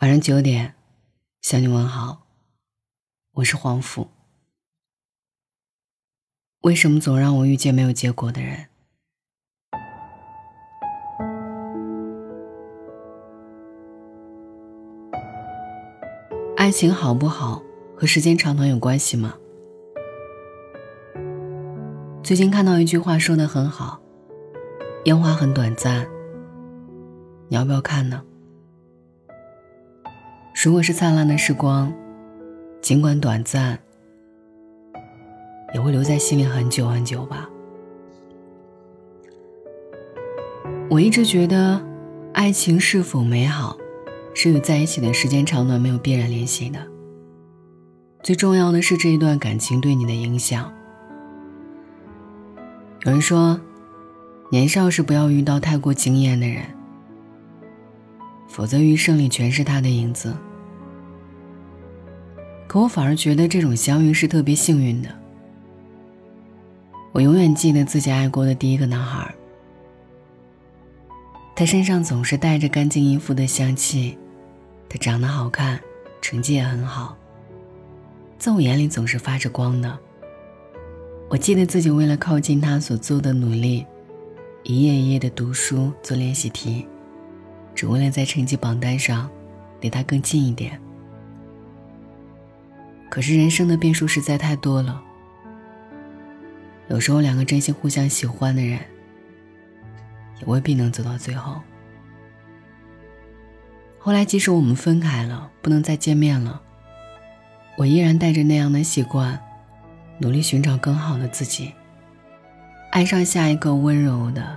晚上九点，向你问好。我是黄甫。为什么总让我遇见没有结果的人？爱情好不好和时间长短有关系吗？最近看到一句话说的很好：“烟花很短暂，你要不要看呢？”如果是灿烂的时光，尽管短暂，也会留在心里很久很久吧。我一直觉得，爱情是否美好，是与在一起的时间长短没有必然联系的。最重要的是这一段感情对你的影响。有人说，年少时不要遇到太过惊艳的人，否则余生里全是他的影子。可我反而觉得这种相遇是特别幸运的。我永远记得自己爱过的第一个男孩，他身上总是带着干净衣服的香气，他长得好看，成绩也很好，在我眼里总是发着光的。我记得自己为了靠近他所做的努力，一页一页的读书做练习题，只为了在成绩榜单上离他更近一点。可是人生的变数实在太多了，有时候两个真心互相喜欢的人，也未必能走到最后。后来即使我们分开了，不能再见面了，我依然带着那样的习惯，努力寻找更好的自己，爱上下一个温柔的、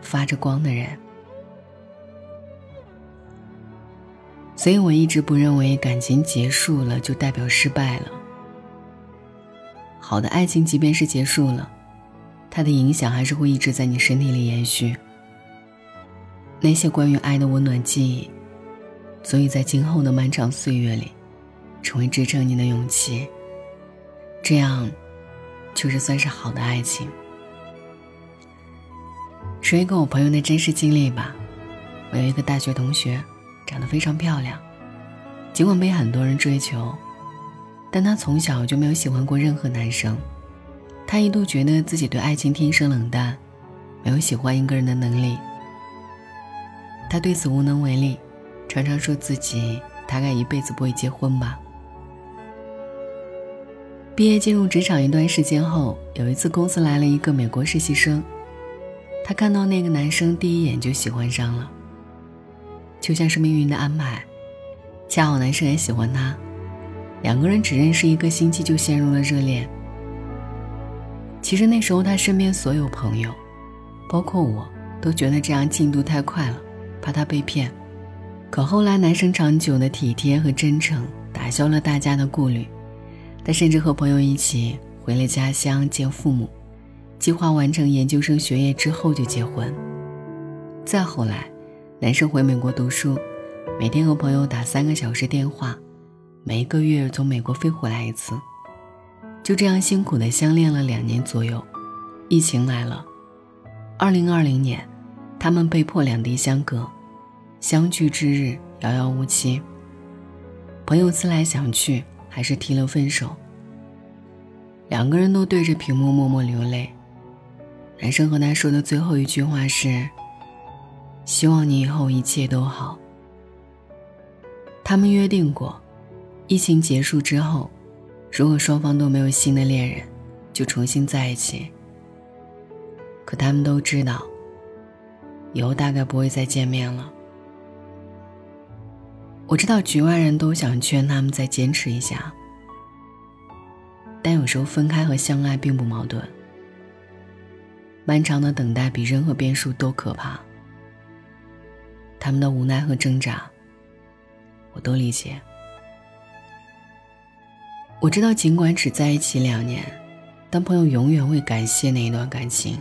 发着光的人。所以我一直不认为感情结束了就代表失败了。好的爱情，即便是结束了，它的影响还是会一直在你身体里延续。那些关于爱的温暖记忆，足以在今后的漫长岁月里，成为支撑你的勇气。这样，就是算是好的爱情。说一个我朋友的真实经历吧，我有一个大学同学。长得非常漂亮，尽管被很多人追求，但她从小就没有喜欢过任何男生。她一度觉得自己对爱情天生冷淡，没有喜欢一个人的能力。她对此无能为力，常常说自己大概一辈子不会结婚吧。毕业进入职场一段时间后，有一次公司来了一个美国实习生，她看到那个男生，第一眼就喜欢上了。就像是命运的安排，恰好男生也喜欢她，两个人只认识一个星期就陷入了热恋。其实那时候他身边所有朋友，包括我都觉得这样进度太快了，怕他被骗。可后来男生长久的体贴和真诚打消了大家的顾虑，他甚至和朋友一起回了家乡见父母，计划完成研究生学业之后就结婚。再后来。男生回美国读书，每天和朋友打三个小时电话，每一个月从美国飞回来一次，就这样辛苦的相恋了两年左右。疫情来了，二零二零年，他们被迫两地相隔，相聚之日遥遥无期。朋友思来想去，还是提了分手。两个人都对着屏幕默默流泪。男生和他说的最后一句话是。希望你以后一切都好。他们约定过，疫情结束之后，如果双方都没有新的恋人，就重新在一起。可他们都知道，以后大概不会再见面了。我知道局外人都想劝他们再坚持一下，但有时候分开和相爱并不矛盾。漫长的等待比任何变数都可怕。他们的无奈和挣扎，我都理解。我知道，尽管只在一起两年，但朋友永远会感谢那一段感情。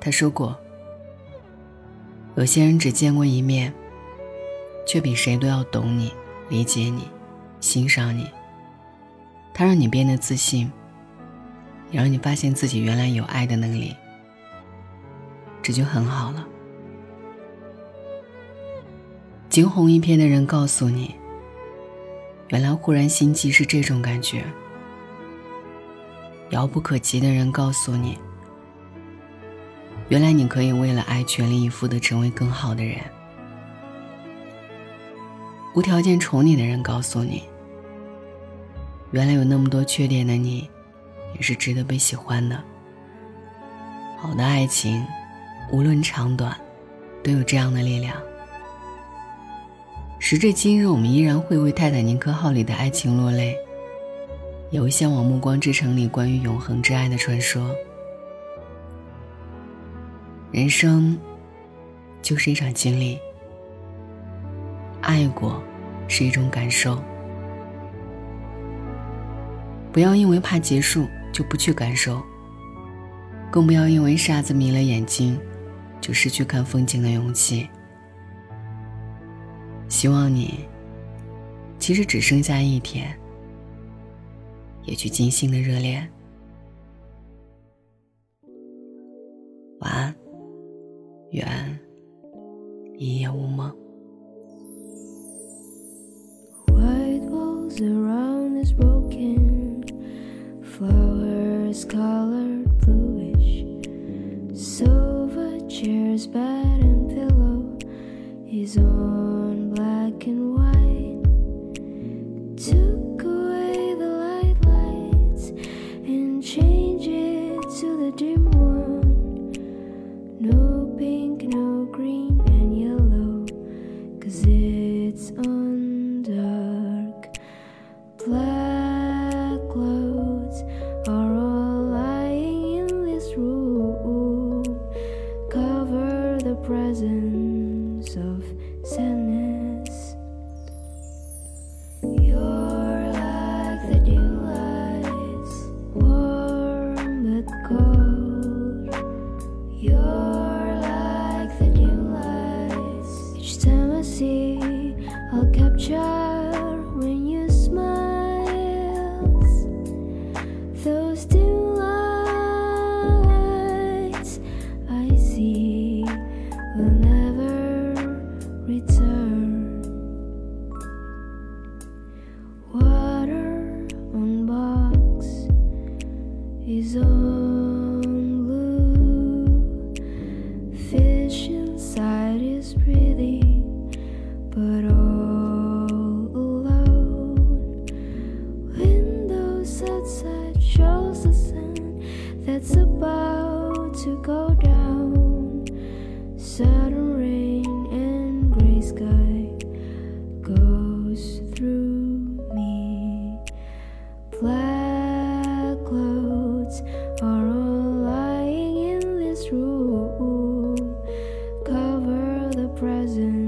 他说过，有些人只见过一面，却比谁都要懂你、理解你、欣赏你。他让你变得自信，也让你发现自己原来有爱的能力，这就很好了。惊鸿一瞥的人告诉你，原来忽然心悸是这种感觉。遥不可及的人告诉你，原来你可以为了爱全力以赴的成为更好的人。无条件宠你的人告诉你，原来有那么多缺点的你，也是值得被喜欢的。好的爱情，无论长短，都有这样的力量。时至今日，我们依然会为《泰坦尼克号》里的爱情落泪。也会向往《暮光之城》里关于永恒之爱的传说。人生就是一场经历，爱过是一种感受。不要因为怕结束就不去感受，更不要因为沙子迷了眼睛，就失去看风景的勇气。希望你，其实只剩下一天。也去尽心的热恋。晚安，愿一夜无梦。cloud. Still. to present.